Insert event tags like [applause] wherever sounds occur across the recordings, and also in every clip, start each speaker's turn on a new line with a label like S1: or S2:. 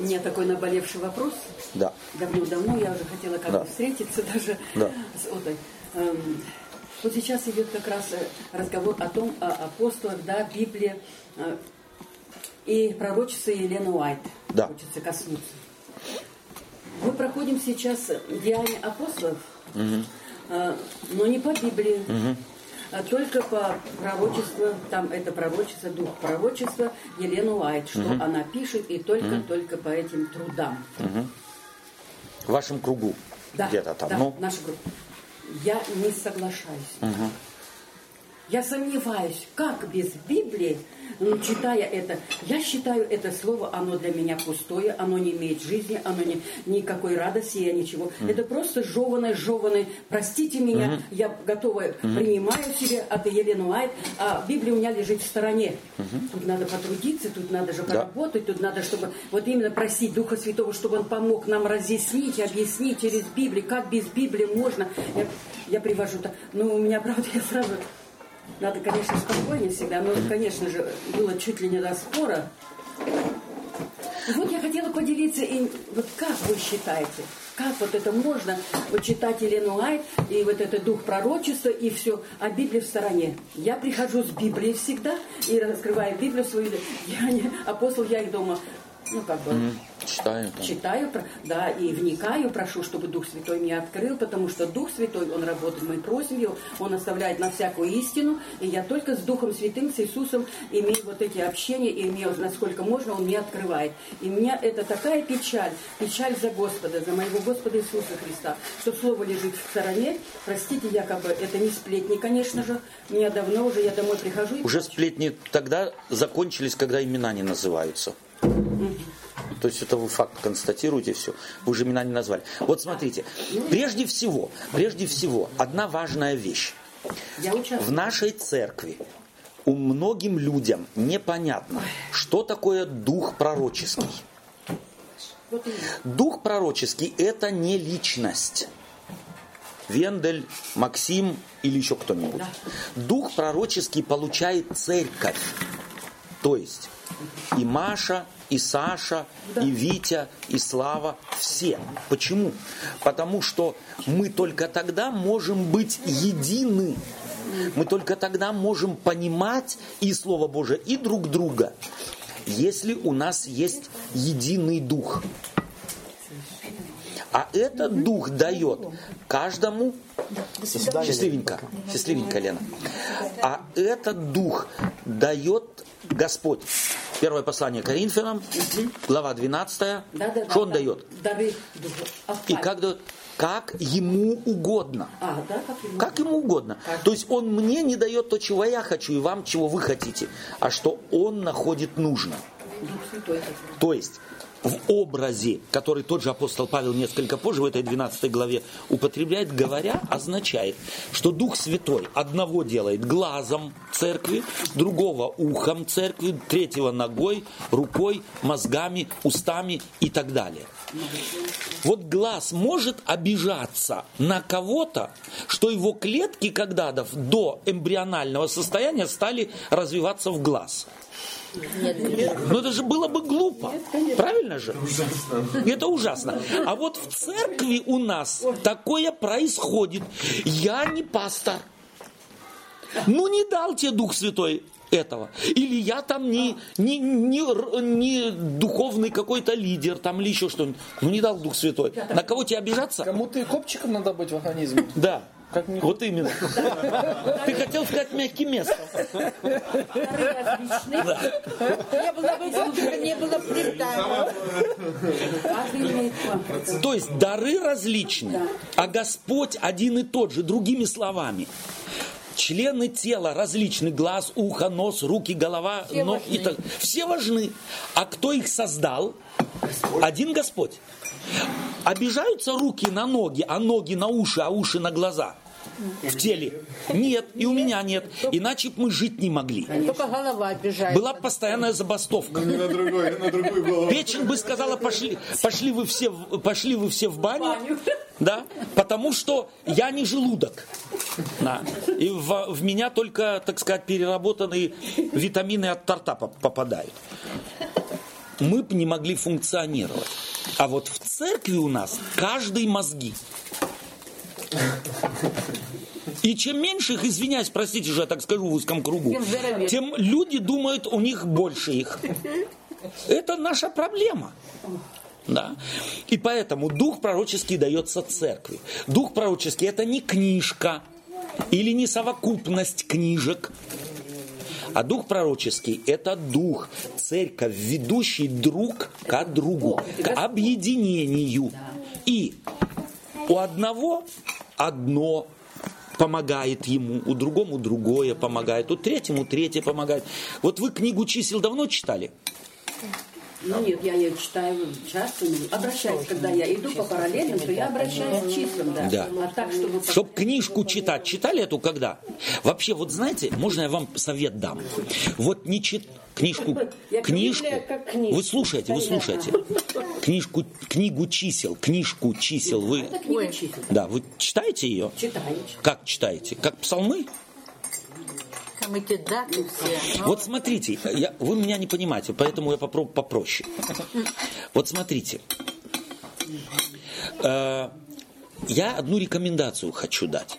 S1: У меня такой наболевший вопрос.
S2: Да.
S1: Давно-давно я уже хотела как-то
S2: Да.
S1: встретиться даже
S2: Да.
S1: с Отой. Эм, Вот сейчас идет как раз э, разговор о том, о апостолах, да, Библия э, и пророчица Елена Уайт.
S2: Да.
S1: Хочется коснуться. Мы проходим сейчас Деяния апостолов, э, но не по Библии, а только по пророчеству, там это пророчество, дух пророчества Елену Уайт, что она пишет, и только-только по этим трудам.
S2: В вашем кругу.
S1: Да,
S2: Где-то там.
S1: да,
S2: ну,
S1: наша группа. Я не соглашаюсь. Я сомневаюсь, как без Библии, ну, читая это, я считаю это слово, оно для меня пустое, оно не имеет жизни, оно не, никакой радости, я ничего. Это просто жеванное, жеванное. Простите меня, я готова, принимаю себе от Елены Уайт, а Библия у меня лежит в стороне. Тут надо потрудиться, тут надо же поработать, тут надо, чтобы вот именно просить Духа Святого, чтобы Он помог нам разъяснить, объяснить через Библию, как без Библии можно. Я, я привожу, ну, у меня, правда, я сразу надо, конечно, спокойнее всегда, но, конечно же, было чуть ли не до спора. Вот я хотела поделиться, и вот как вы считаете, как вот это можно, вот читать Елену Лайт, и вот это дух пророчества, и все, а Библия в стороне. Я прихожу с Библией всегда, и раскрываю Библию свою, я не, апостол, я их дома, ну, как бы,
S2: читаю там.
S1: читаю, да, и вникаю, прошу, чтобы Дух Святой мне открыл, потому что Дух Святой, Он работает, просим Его, Он оставляет на всякую истину, и я только с Духом Святым, с Иисусом имею вот эти общения, и имею, насколько можно, Он мне открывает. И у меня это такая печаль, печаль за Господа, за моего Господа Иисуса Христа, что Слово лежит в стороне, простите, якобы, это не сплетни, конечно же, меня давно уже, я домой прихожу и
S2: Уже сплетни тогда закончились, когда имена не называются. То есть это вы факт констатируете все. Вы же имена не назвали. Вот смотрите, прежде всего, прежде всего, одна важная вещь. В нашей церкви у многим людям непонятно, что такое дух пророческий. Дух пророческий – это не личность. Вендель, Максим или еще кто-нибудь. Дух пророческий получает церковь. То есть и Маша, и Саша, и Витя, и Слава, все. Почему? Потому что мы только тогда можем быть едины. Мы только тогда можем понимать и Слово Божие, и друг друга, если у нас есть единый дух. А этот дух дает каждому счастливенько, счастливенько, Лена. А этот дух дает Господь. Первое послание Коринфянам, глава 12.
S1: Да, да, да,
S2: Что он
S1: да.
S2: дает?
S1: Дары.
S2: И как дает? Как ему угодно.
S1: А, да, как ему?
S2: Как ему угодно. То есть он мне не дает то, чего я хочу, и вам, чего вы хотите, а что он находит нужно.
S1: Как.
S2: То есть в образе, который тот же апостол Павел несколько позже в этой 12 главе употребляет, говоря, означает, что Дух Святой одного делает глазом церкви, другого ухом церкви, третьего ногой, рукой, мозгами, устами и так далее. Вот глаз может обижаться на кого-то, что его клетки когда-то до эмбрионального состояния стали развиваться в глаз. Но это же было бы глупо. Правильно же? Это ужасно. А вот в церкви у нас такое происходит. Я не пастор. Ну не дал тебе Дух Святой этого. Или я там не, не, не, не духовный какой-то лидер, там или еще что-нибудь. Ну не дал Дух Святой. На кого тебе обижаться?
S3: Кому-то и копчиком надо быть в организме. [laughs]
S2: Да.
S3: Как ни
S2: Вот именно. [laughs] Ты хотел сказать мягким местом.
S4: Не было выслушано, не было.
S2: То есть дары различны, а Господь один и тот же, другими словами. Члены тела различны, глаз, ухо, нос, руки, голова,
S4: Все
S2: но-
S4: важны.
S2: и так. Все важны. А кто их создал? Один Господь. Обижаются руки на ноги, а ноги на уши, а уши на глаза в теле? Нет, и у меня нет. Иначе б мы жить не могли.
S4: Только голова обижает.
S2: Была бы постоянная забастовка.
S5: Не на другой, на другую голову.
S2: Печень бы сказала, пошли, пошли, вы, все, в- пошли вы все в баню, да, потому что я не желудок. Да. И в, в меня только, так сказать, переработанные витамины от торта поп- попадают. мы бы не могли функционировать. А вот в церкви у нас каждый мозги. И чем меньше их, извиняюсь, простите, что я так скажу в узком кругу,
S4: тем
S2: люди думают, у них больше их. Это наша проблема. Да. И поэтому дух пророческий дается церкви. Дух пророческий это не книжка или не совокупность книжек. А дух пророческий – это дух, церковь, ведущий друг к другу, к объединению. И у одного одно помогает ему, у другому другое помогает, у третьему третье помогает. Вот вы книгу чисел давно читали?
S1: Ну нет, я ее читаю часто, ну, обращаюсь, когда я иду по параллельным, то я обращаюсь к числам, да.
S2: Да.
S1: А так, чтобы...
S2: Чтоб книжку читать, читали эту когда? Вообще, вот знаете, можно я вам совет дам? Вот не чит книжку, книжку, вы слушаете, вы слушаете, книжку, книгу чисел, книжку чисел, вы,
S1: Это книга
S4: Ой.
S1: чисел.
S2: да, вы читаете ее?
S1: Читаю.
S2: Как читаете? Как псалмы?
S4: Там эти даты все.
S2: Вот смотрите, я, вы меня не понимаете, поэтому я попробую попроще. Вот смотрите. Э, я одну рекомендацию хочу дать.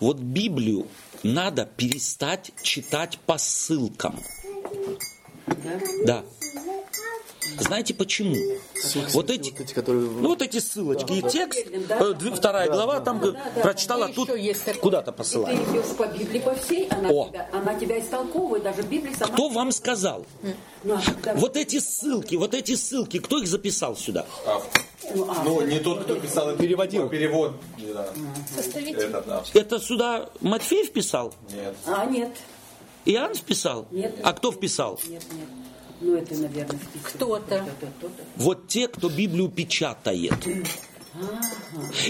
S2: Вот Библию надо перестать читать по ссылкам. Да. Знаете почему? Вот эти,
S3: Вот эти, которые...
S2: ну вот эти ссылочки и текст,
S1: Да.
S2: э, вторая глава, там э, прочитала,
S4: И
S2: тут куда-то
S1: Ты
S2: посылает.
S1: идешь по Библии по всей, она,
S2: О.
S1: тебя, она тебя истолковывает, даже Библия сама...
S2: Кто вам сказал?
S1: Ну, а
S2: Вот эти ссылки, вот эти ссылки, кто их записал сюда?
S1: ну, а,
S5: Ну, не тот, кто писал, это
S3: Переводил.
S5: Перевод. Да. Это, да.
S2: Это сюда Матфей вписал?
S5: Нет.
S1: а, нет,
S2: Иоанн вписал?
S1: Нет.
S2: А кто вписал?
S1: нет, нет. Ну, это, наверное, список.
S4: Кто-то.
S1: Кто-то, кто-то.
S2: Вот те, кто Библию печатает.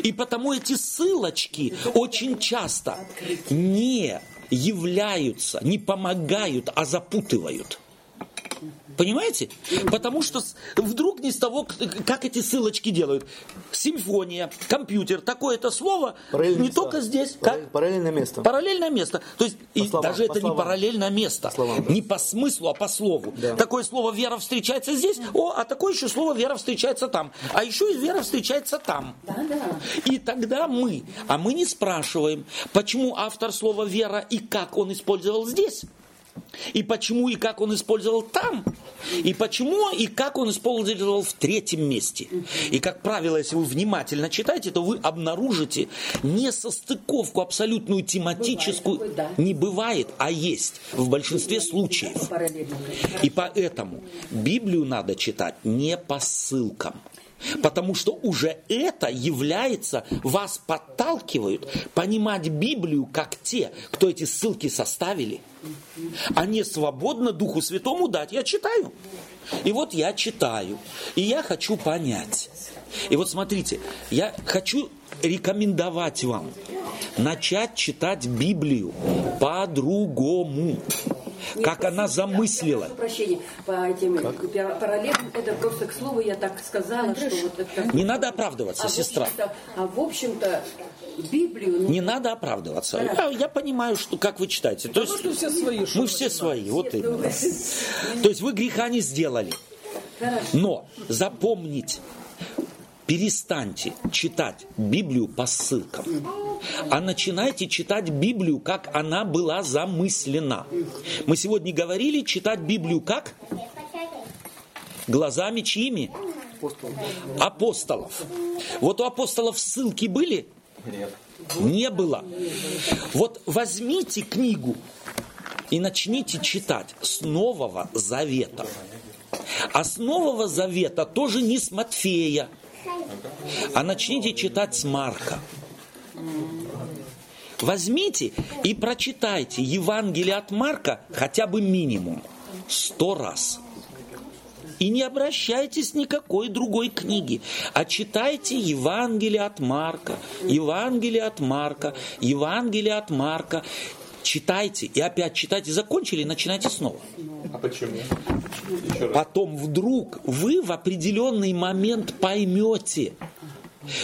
S2: И потому эти ссылочки очень часто не являются, не помогают, а запутывают. Понимаете? Потому что вдруг не с того, как эти ссылочки делают. Симфония, компьютер, такое-то слово не
S3: места.
S2: только здесь.
S3: Параллель-
S2: Как?
S3: Параллельное место.
S2: Параллельное место. То есть и
S3: словам,
S2: даже
S3: по
S2: это не
S3: словам.
S2: параллельное место.
S3: словам, да.
S2: Не по смыслу, а по слову.
S3: Да.
S2: Такое слово вера встречается здесь, о, а такое еще слово вера встречается там. А еще и вера встречается там.
S1: Да, да.
S2: И тогда мы, а мы не спрашиваем, почему автор слова вера и как он использовал здесь. И почему и как он использовал там. И почему и как он использовал в третьем месте. И, как правило, если вы внимательно читаете, то вы обнаружите несостыковку абсолютную тематическую.
S1: Бывает такое, да.
S2: Не бывает, а есть в большинстве случаев.
S1: Параллельно.
S2: И поэтому Библию надо читать не по ссылкам. Потому что уже это является, вас подталкивают понимать Библию как те, кто эти ссылки составили, а не свободно Духу Святому дать. Я читаю. И вот я читаю. И я хочу понять. И вот смотрите, я хочу рекомендовать вам начать читать Библию по-другому, как она замыслила.
S1: Прошу прощения, по этим пара- параллельным, это просто к слову я так сказала, что вот это...
S2: Не надо оправдываться,
S1: а
S2: сестра.
S1: А в общем-то, Библию... ну,
S2: Не надо оправдываться. Я, я понимаю, что как вы читаете. То есть,
S3: что все свои,
S2: мы все свои, вот
S1: ну,
S2: именно. То есть вы греха не сделали.
S1: Хорошо.
S2: Но запомните, перестаньте читать Библию по ссылкам, а начинайте читать Библию, как она была замыслена. Мы сегодня говорили читать Библию как? Глазами чьими? Апостолов. Вот у апостолов ссылки были? Не было. Вот возьмите книгу и начните читать с Нового Завета. А с Нового Завета тоже не с Матфея, а начните читать с Марка. Возьмите и прочитайте Евангелие от Марка хотя бы минимум сто раз. И не обращайтесь никакой другой книги, а читайте Евангелие от Марка, Евангелие от Марка, Евангелие от Марка. Читайте и опять читайте. Закончили, начинайте снова.
S5: А почему? Еще раз.
S2: Потом вдруг вы в определенный момент поймете,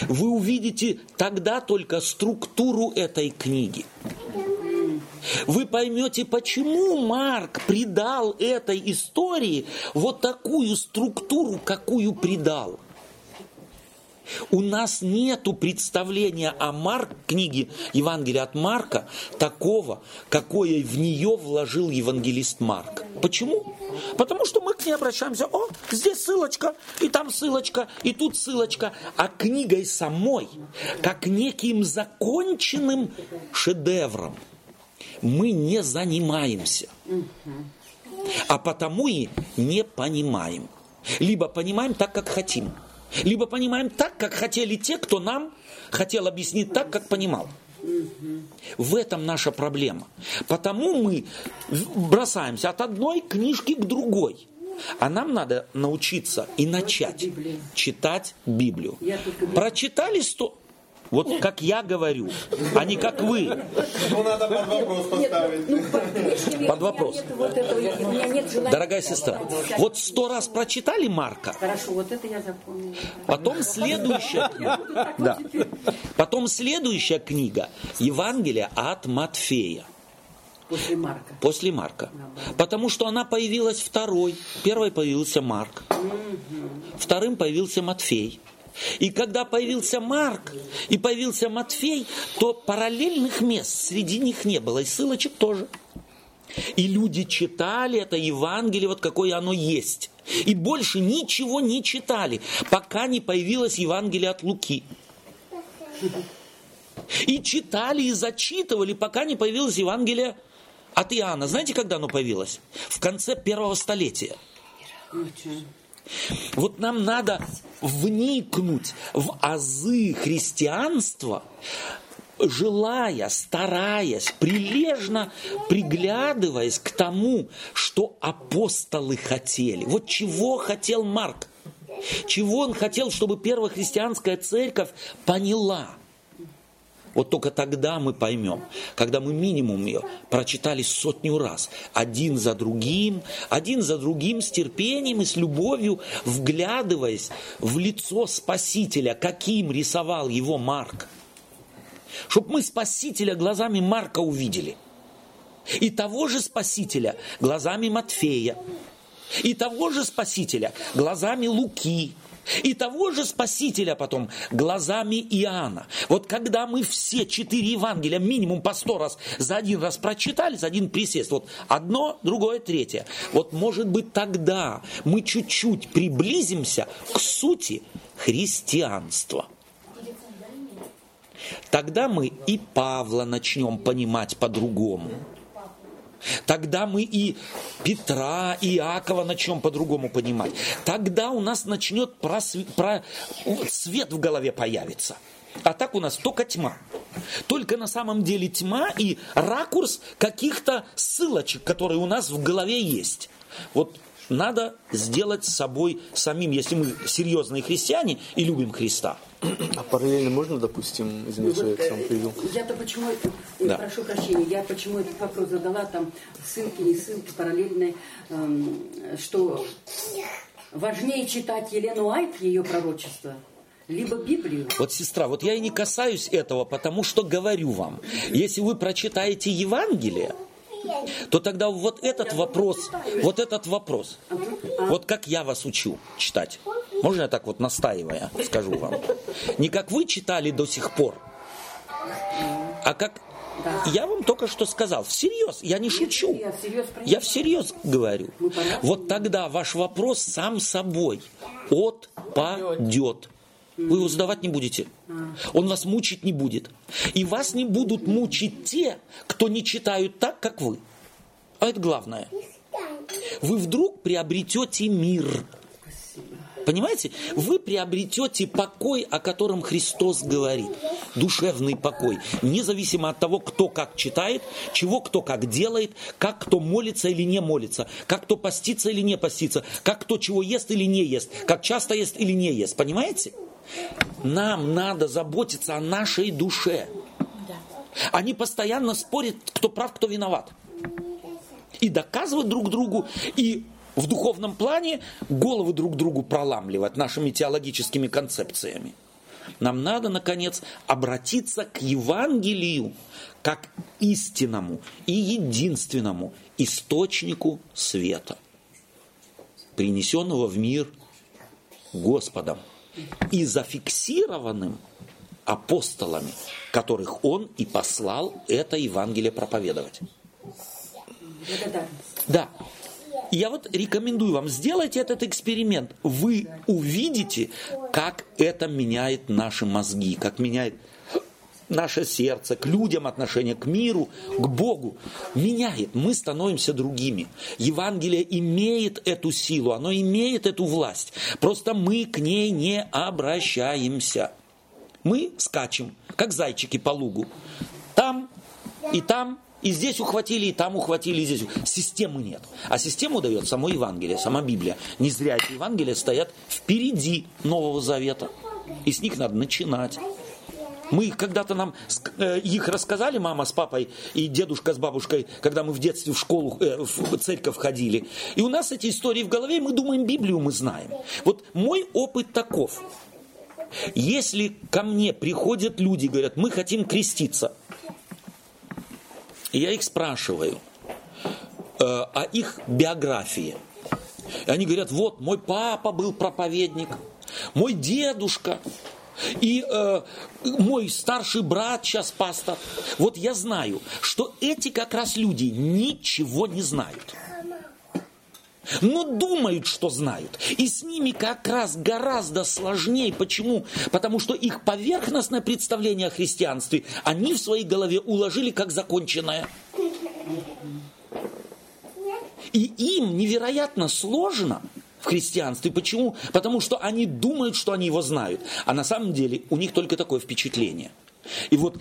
S2: вы увидите тогда только структуру этой книги. вы поймете, почему Марк придал этой истории вот такую структуру, какую придал. У нас нет представления о Марк, книге Евангелия от Марка, такого, какое в нее вложил евангелист Марк. Почему? Потому что мы к ней обращаемся, о, здесь ссылочка, и там ссылочка, и тут ссылочка. А книгой самой, как неким законченным шедевром, мы не занимаемся. А потому и не понимаем. Либо понимаем так, как хотим – либо понимаем так, как хотели те, кто нам хотел объяснить так, как понимал. В этом наша проблема. Потому мы бросаемся от одной книжки к другой. А нам надо научиться и начать читать Библию. Прочитали сто... Вот как я говорю, а не как вы.
S5: Ну, надо под вопрос поставить.
S2: Под вопрос. Дорогая сестра, вот сто раз прочитали Марка.
S1: Хорошо, вот это я запомнила.
S2: Потом следующая, да. Потом следующая книга Евангелие от Матфея.
S1: После Марка.
S2: После Марка. Потому что она появилась второй. Первой появился Марк. Вторым появился Матфей. И когда появился Марк и появился Матфей, то параллельных мест среди них не было, и ссылочек тоже. И люди читали это Евангелие, вот какое оно есть. И больше ничего не читали, пока не появилось Евангелие от Луки. И читали и зачитывали, пока не появилось Евангелие от Иоанна. Знаете, когда оно появилось? В конце первого столетия. Вот нам надо вникнуть в азы христианства, желая, стараясь, прилежно приглядываясь к тому, что апостолы хотели. Вот чего хотел Марк. Чего он хотел, чтобы первая христианская церковь поняла – вот только тогда мы поймем, когда мы минимум ее прочитали сотню раз, один за другим, один за другим, с терпением и с любовью, вглядываясь в лицо Спасителя, каким рисовал его Марк. Чтобы мы Спасителя глазами Марка увидели. И того же Спасителя глазами Матфея. И того же Спасителя глазами Луки и того же Спасителя потом глазами Иоанна. Вот когда мы все четыре Евангелия минимум по сто раз за один раз прочитали, за один присест, вот одно, другое, третье, вот может быть тогда мы чуть-чуть приблизимся к сути христианства. Тогда мы и Павла начнем понимать по-другому. Тогда мы и Петра, и Иакова начнем по-другому понимать. Тогда у нас начнет просвет, про... свет в голове появиться. А так у нас только тьма. Только на самом деле тьма и ракурс каких-то ссылочек, которые у нас в голове есть. Вот надо сделать с собой самим, если мы серьезные христиане и любим Христа.
S3: А параллельно можно, допустим, извините, что я к сам привел?
S1: Я-то почему, да. прошу прощения, я почему этот вопрос задала, там ссылки, не ссылки, параллельные, эм, что важнее читать Елену Айт, ее пророчество, либо Библию.
S2: Вот, сестра, вот я и не касаюсь этого, потому что говорю вам, если вы прочитаете Евангелие, то тогда вот этот вопрос, вот этот вопрос, вот как я вас учу читать, можно я так вот настаивая скажу вам, не как вы читали до сих пор, а как я вам только что сказал, всерьез, я не шучу. Я всерьез говорю. Вот тогда ваш вопрос сам собой отпадет. Вы его задавать не будете. Он вас мучить не будет. И вас не будут мучить те, кто не читают так, как вы. А это главное. Вы вдруг приобретете мир. Понимаете? Вы приобретете покой, о котором Христос говорит. Душевный покой. Независимо от того, кто как читает, чего кто как делает, как кто молится или не молится, как кто постится или не постится, как кто чего ест или не ест, как часто ест или не ест. Понимаете? Нам надо заботиться о нашей душе. Они постоянно спорят, кто прав, кто виноват. И доказывают друг другу, и в духовном плане головы друг другу проламливать нашими теологическими концепциями. Нам надо, наконец, обратиться к Евангелию как истинному и единственному источнику света, принесенного в мир Господом и зафиксированным апостолами, которых Он и послал это Евангелие проповедовать. Да. Я вот рекомендую вам, сделайте этот эксперимент. Вы увидите, как это меняет наши мозги, как меняет наше сердце, к людям отношение, к миру, к Богу. Меняет. Мы становимся другими. Евангелие имеет эту силу, оно имеет эту власть. Просто мы к ней не обращаемся. Мы скачем, как зайчики по лугу. Там и там, и здесь ухватили, и там ухватили, и здесь. Системы нет. А систему дает само Евангелие, сама Библия. Не зря эти Евангелия стоят впереди Нового Завета. И с них надо начинать. Мы когда-то нам э, их рассказали, мама с папой и дедушка с бабушкой, когда мы в детстве в школу, э, в церковь ходили. И у нас эти истории в голове, мы думаем, Библию мы знаем. Вот мой опыт таков. Если ко мне приходят люди и говорят, мы хотим креститься, я их спрашиваю э, о их биографии. И они говорят, вот, мой папа был проповедник, мой дедушка, и э, мой старший брат сейчас пастор. Вот я знаю, что эти как раз люди ничего не знают но думают, что знают. И с ними как раз гораздо сложнее. Почему? Потому что их поверхностное представление о христианстве они в своей голове уложили как законченное. И им невероятно сложно в христианстве. Почему? Потому что они думают, что они его знают. А на самом деле у них только такое впечатление. И вот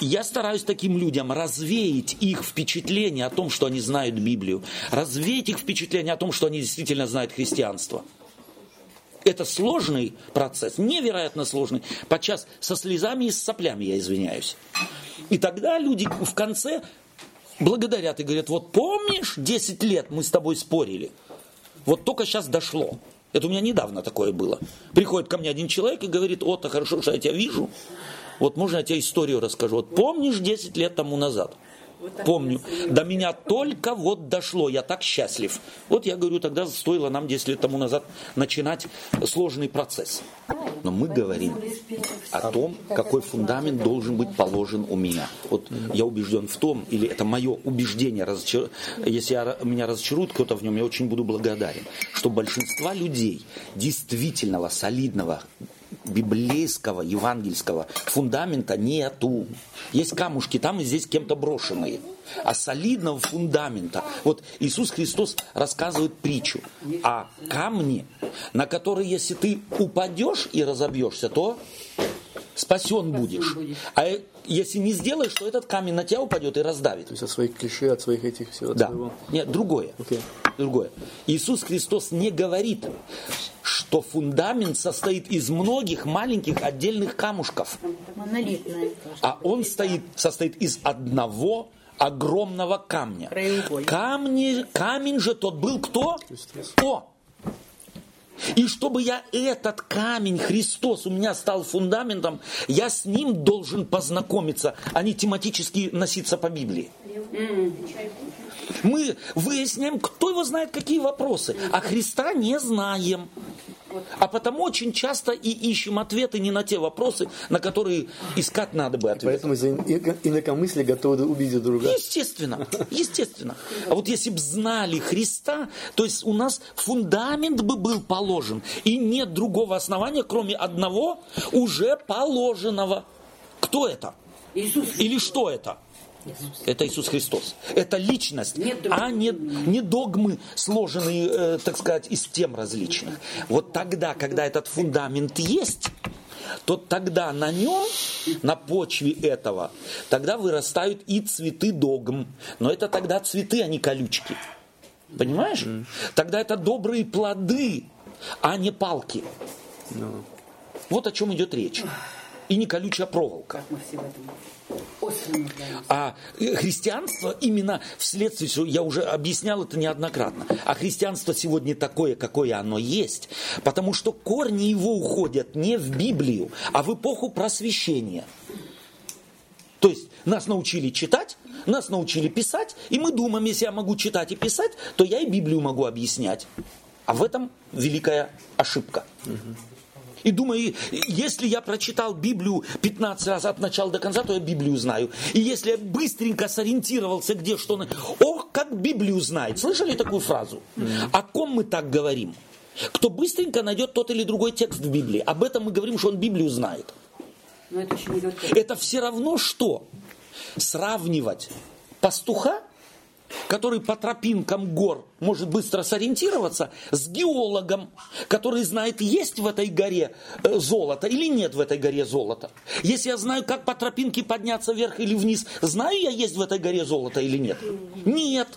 S2: я стараюсь таким людям развеять их впечатление о том, что они знают Библию, развеять их впечатление о том, что они действительно знают христианство. Это сложный процесс, невероятно сложный. Подчас со слезами и с соплями, я извиняюсь. И тогда люди в конце благодарят и говорят, вот помнишь, 10 лет мы с тобой спорили, вот только сейчас дошло. Это у меня недавно такое было. Приходит ко мне один человек и говорит, о, то хорошо, что я тебя вижу. Вот можно я тебе историю расскажу. Вот помнишь 10 лет тому назад? Помню. До меня только вот дошло, я так счастлив. Вот я говорю, тогда стоило нам 10 лет тому назад начинать сложный процесс. Но мы говорим о том, какой фундамент должен быть положен у меня. Вот я убежден в том, или это мое убеждение, разочар... если я, меня разочарует кто-то в нем, я очень буду благодарен, что большинство людей действительного, солидного, библейского, евангельского фундамента нету. Есть камушки там и здесь кем-то брошенные. А солидного фундамента. Вот Иисус Христос рассказывает притчу о камне, на который, если ты упадешь и разобьешься, то спасен будешь. А если не сделаешь, то этот камень на тебя упадет и раздавит.
S3: То есть от своих клише, от своих этих всего.
S2: Да. Нет, другое.
S3: Okay.
S2: Другое. Иисус Христос не говорит, что фундамент состоит из многих маленьких отдельных камушков. А он стоит, состоит из одного огромного камня. Камни, камень же тот был кто? О! И чтобы я этот камень, Христос, у меня стал фундаментом, я с ним должен познакомиться, а не тематически носиться по Библии. Мы выясняем, кто его знает, какие вопросы, а Христа не знаем. А потому очень часто и ищем ответы не на те вопросы, на которые искать надо бы ответ.
S3: Поэтому из-за инакомыслия готовы убить друга.
S2: Естественно, [laughs] естественно. А вот если бы знали Христа, то есть у нас фундамент бы был положен, и нет другого основания, кроме одного уже положенного. Кто это?
S1: Иисус.
S2: Или что это? Это Иисус Христос. Это личность, а не, не догмы, сложенные, э, так сказать, из тем различных. Вот тогда, когда этот фундамент есть, то тогда на нем, на почве этого, тогда вырастают и цветы догм. Но это тогда цветы, а не колючки. Понимаешь? Тогда это добрые плоды, а не палки. Вот о чем идет речь. И не колючая проволока.
S1: Как мы все в этом остро нуждаемся.
S2: А э, христианство именно вследствие, всего, я уже объяснял это неоднократно, а христианство сегодня такое, какое оно есть, потому что корни его уходят не в Библию, а в эпоху просвещения. То есть нас научили читать, нас научили писать, и мы думаем, если я могу читать и писать, то я и Библию могу объяснять. А в этом великая ошибка. И думаю, если я прочитал Библию 15 раз от начала до конца, то я Библию знаю. И если я быстренько сориентировался, где что... Ох, как Библию знает. Слышали такую фразу? О ком мы так говорим? Кто быстренько найдет тот или другой текст в Библии. Об этом мы говорим, что он Библию знает.
S1: Но это к
S2: Это все равно что? Сравнивать пастуха, который по тропинкам гор может быстро сориентироваться, с геологом, который знает, есть в этой горе э, золото или нет в этой горе золота. Если я знаю, как по тропинке подняться вверх или вниз, знаю я, есть в этой горе золото или нет? Нет.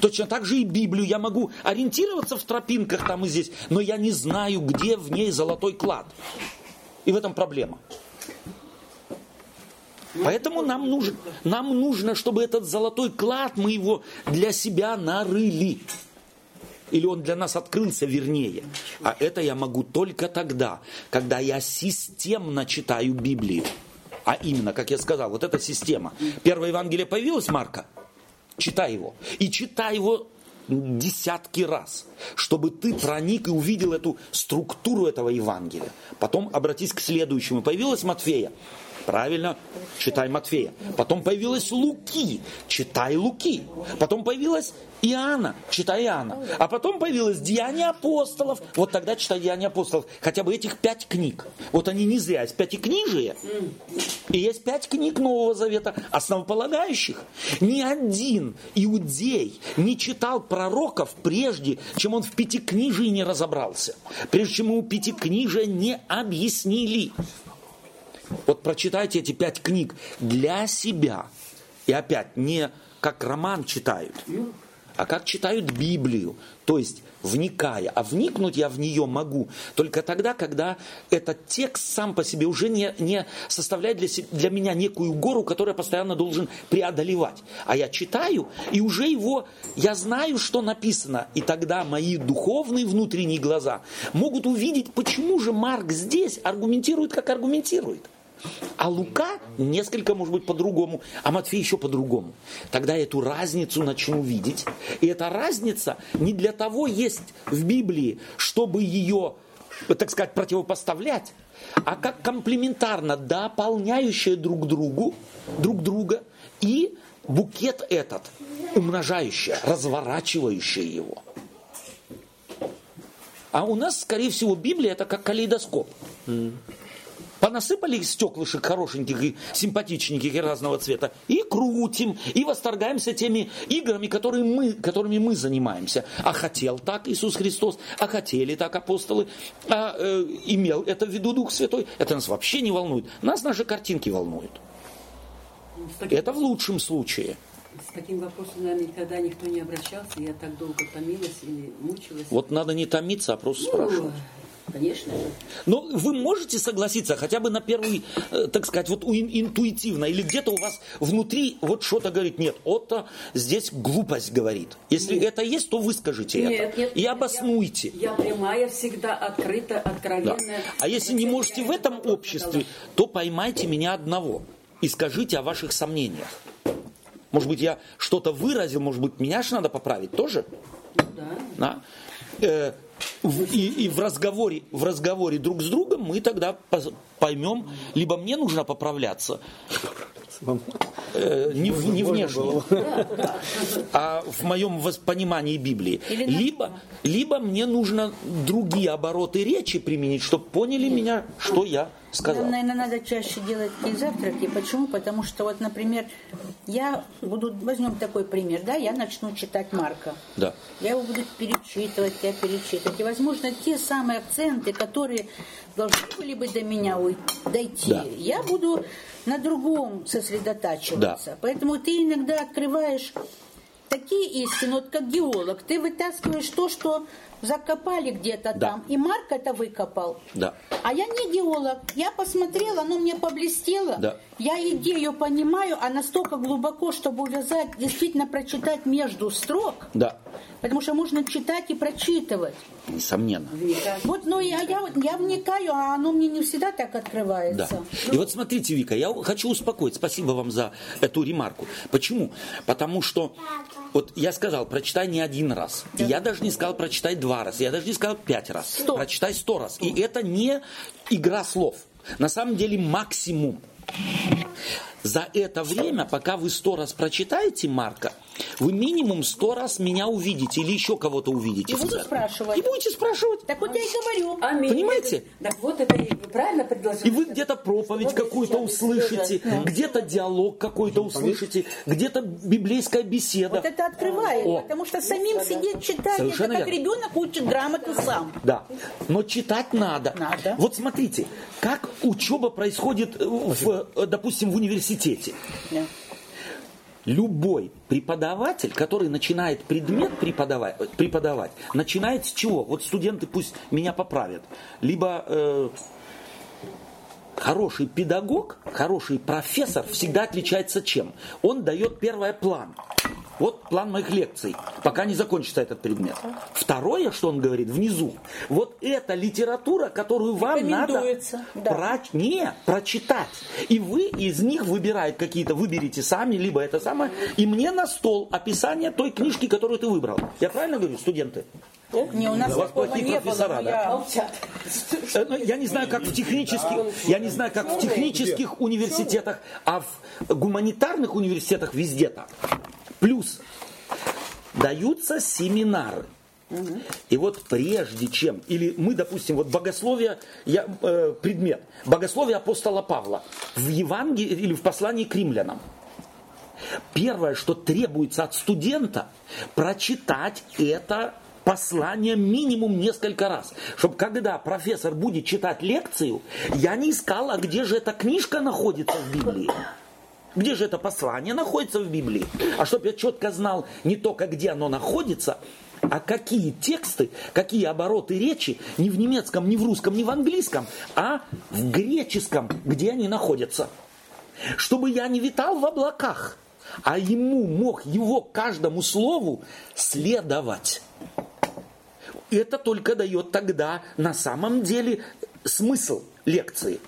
S2: Точно так же и Библию. Я могу ориентироваться в тропинках там и здесь, но я не знаю, где в ней золотой клад. И в этом проблема. Поэтому нам нужно, нам нужно, чтобы этот золотой клад, мы его для себя нарыли. Или он для нас открылся, вернее. А это я могу только тогда, когда я системно читаю Библию. А именно, как я сказал, вот эта система. Первое Евангелие появилось, Марка? Читай его. И читай его десятки раз, чтобы ты проник и увидел эту структуру этого Евангелия. Потом обратись к следующему. Появилась Матфея. Правильно, читай Матфея. Потом появилась Луки, читай Луки. Потом появилась Иоанна, читай Иоанна. А потом появилось Деяния апостолов. Вот тогда читай Деяния апостолов. Хотя бы этих пять книг. Вот они не зря. Есть пятикнижие. И есть пять книг Нового Завета, основополагающих. Ни один иудей не читал пророков прежде, чем он в пятикнижии не разобрался. Прежде чем ему пятикнижие не объяснили. Вот прочитайте эти пять книг для себя. И опять, не как роман читают, а как читают Библию. То есть, вникая. А вникнуть я в нее могу только тогда, когда этот текст сам по себе уже не, не составляет для, для меня некую гору, которую я постоянно должен преодолевать. А я читаю, и уже его, я знаю, что написано. И тогда мои духовные внутренние глаза могут увидеть, почему же Марк здесь аргументирует, как аргументирует. А Лука несколько, может быть, по-другому, а Матфей еще по-другому. Тогда эту разницу начну видеть. И эта разница не для того есть в Библии, чтобы ее, так сказать, противопоставлять, а как комплементарно дополняющие друг другу, друг друга и букет этот, умножающий, разворачивающий его. А у нас, скорее всего, Библия это как калейдоскоп. Понасыпали стеклышек хорошеньких и симпатичненьких и разного цвета. И крутим, и восторгаемся теми играми, которые мы, которыми мы занимаемся. А хотел так Иисус Христос, а хотели так апостолы, а э, имел это в виду Дух Святой. Это нас вообще не волнует. Нас наши картинки волнуют.
S1: Таким,
S2: Это в лучшем случае.
S1: с таким вопросом, наверное, никогда никто не обращался. Я так долго томилась или мучилась.
S2: Вот надо не томиться, а просто спрашивать.
S1: Конечно же.
S2: Но вы можете согласиться хотя бы на первый, э, так сказать, вот интуитивно, или где-то у вас внутри вот что-то говорит, нет, Отто здесь глупость говорит. Если это есть, то выскажите
S1: Нет,
S2: это
S1: нет,
S2: и
S1: нет,
S2: обоснуйте.
S1: Я, я прямая всегда, открыта,
S2: Да.
S1: откровенная.
S2: А если не можете в этом обществе, то поймайте меня одного и скажите о ваших сомнениях. Может быть, я что-то выразил, может быть, меня же надо поправить тоже?
S1: Ну да.
S2: Да? Э, и, и в разговоре, в разговоре друг с другом мы тогда поймем, либо мне нужно поправляться, э, не, в- не внешне, а в моем понимании Библии, либо, либо мне нужно другие обороты речи применить, чтобы поняли меня, что я сказал.
S4: Нам, наверное, надо чаще делать такие завтраки. Почему? Потому что вот, например, я буду, возьмем такой пример, да, я начну читать Марка.
S2: Да.
S4: Я его буду перечитывать, я перечитывать. И, возможно, те самые акценты, которые должны были бы до меня уй- дойти,
S2: Да.
S4: я буду на другом сосредотачиваться.
S2: Да.
S4: Поэтому ты иногда открываешь такие истины, вот как геолог, ты вытаскиваешь то, что закопали где-то
S2: Да.
S4: там, и Марк это выкопал.
S2: Да.
S4: А я не геолог. Я посмотрела, оно мне поблестело.
S2: Да.
S4: Я идею понимаю, а настолько глубоко, чтобы увязать, действительно прочитать между строк.
S2: Да,
S4: Потому что можно читать и прочитывать.
S2: несомненно.
S4: Вот, ну, я, я, вот- я вникаю, а оно мне не всегда так
S2: Да.
S4: открывается.
S2: И вот смотрите, Вика, я хочу успокоить. Спасибо вам за эту ремарку. Почему? Потому что, вот я сказал, прочитай не один раз. И Я даже не сказал прочитай два раза. Я даже не сказал пять раз.
S4: Сто.
S2: Прочитай сто раз. И это не игра слов. На самом деле максимум. За это время, пока вы сто раз прочитаете Марка, вы минимум сто раз меня увидите или еще кого-то увидите.
S4: И
S2: церкви.
S4: спрашивать.
S2: И будете спрашивать.
S4: Так вот я и говорю.
S1: Аминь.
S2: Понимаете?
S1: Так вот это и правильно предложили.
S2: И вы где-то проповедь какую-то услышите, где-то диалог какой-то услышите, где-то библейская беседа.
S4: Вот это открывает,
S2: О.
S4: потому что самим сидеть читать,
S2: Совершенно
S4: это как
S2: верно.
S4: ребенок учит грамоту сам.
S2: Да. Но читать надо.
S4: Надо.
S2: Вот смотрите, как учеба происходит, в, э, допустим, в университете.
S4: Да.
S2: Любой преподаватель, который начинает предмет преподавать, преподавать начинает с чего? Вот студенты пусть меня поправят. Либо э, хороший педагог, хороший профессор всегда отличается чем? Он дает первое план. Вот план моих лекций, пока не закончится этот предмет. Второе, что он говорит внизу, вот это литература, которую вам надо
S4: да.
S2: проч- не, прочитать. И вы из них выбираете какие-то, выберите сами, либо это самое, и мне на стол описание той книжки, которую ты выбрал. Я правильно говорю, студенты?
S4: Не, у нас
S2: вас
S4: такого не
S2: профессора,
S4: было.
S2: да?
S4: я-.
S2: Э, ну, Я не знаю, как в технических, я не знаю, как в технических университетах, а в гуманитарных университетах везде так. Плюс даются семинары. И вот прежде чем, или мы, допустим, вот богословие, я, э, предмет, богословие апостола Павла в Евангелии или в послании к римлянам. Первое, что требуется от студента, прочитать это послание минимум несколько раз. Чтобы когда профессор будет читать лекцию, я не искал, а где же эта книжка находится в Библии. Где же это послание находится в Библии? А чтобы я четко знал не только где оно находится, а какие тексты, какие обороты речи, не в немецком, не в русском, не в английском, а в греческом, где они находятся. Чтобы я не витал в облаках, а ему мог его каждому слову следовать. Это только дает тогда на самом деле смысл лекции.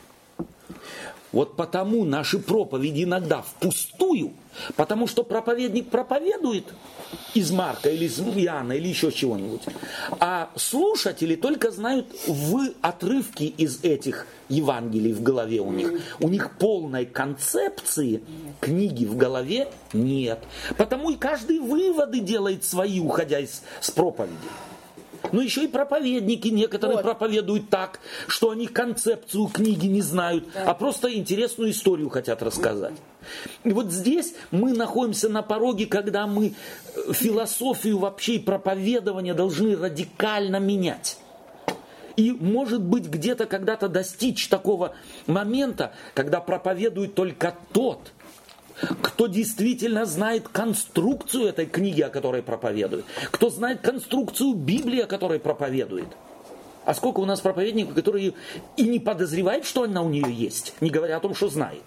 S2: Вот потому наши проповеди иногда впустую, потому что проповедник проповедует из Марка или из Иоанна или еще чего-нибудь, а слушатели только знают в отрывки из этих Евангелий в голове у них. У них полной концепции книги в голове нет. Потому и каждый выводы делает свои, уходя из, с проповеди. Но еще и проповедники некоторые
S4: Вот.
S2: проповедуют так, что они концепцию книги не знают, а просто интересную историю хотят рассказать. И вот здесь мы находимся на пороге, когда мы э, философию вообще и проповедование должны радикально менять. И, может быть, где-то когда-то достичь такого момента, когда проповедует только тот, кто действительно знает конструкцию этой книги, о которой проповедует, кто знает конструкцию Библии, о которой проповедует. А сколько у нас проповедников, которые и не подозревают, что она у нее есть, не говоря о том, что знает.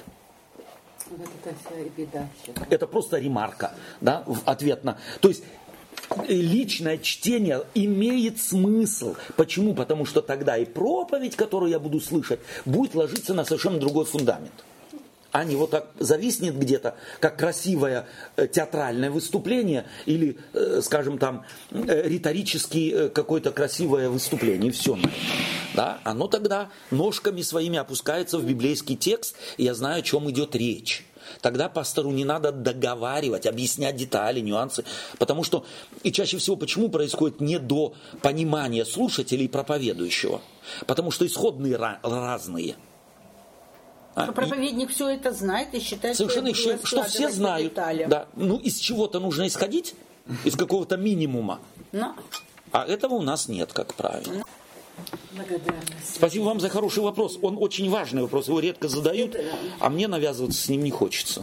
S1: Вот это беда.
S2: Это просто ремарка, да, в ответ на... То есть э, личное чтение имеет смысл. Почему? Потому что тогда и проповедь, которую я буду слышать, будет ложиться на совершенно другой фундамент. А не вот так зависнет где-то, как красивое э, театральное выступление или, э, скажем там, э, риторически э, какое-то красивое выступление. Все. Да? Оно тогда ножками своими опускается в библейский текст, и я знаю, о чем идет речь. Тогда пастору не надо договаривать, объяснять детали, нюансы. Потому что, и чаще всего, почему происходит недопонимание слушателей и проповедующего? Потому что исходные ра- разные. А,
S4: Что
S2: и-
S4: проповедник все это знает и считает,
S2: Совершенно
S4: буду
S2: еще, что все знают. Да. Ну, из чего-то нужно исходить, из какого-то минимума.
S4: Но
S2: А этого у нас нет, как правило.
S1: Благодарность.
S2: Спасибо вам за хороший вопрос. Он очень важный вопрос, его редко задают, а мне навязываться с ним не хочется.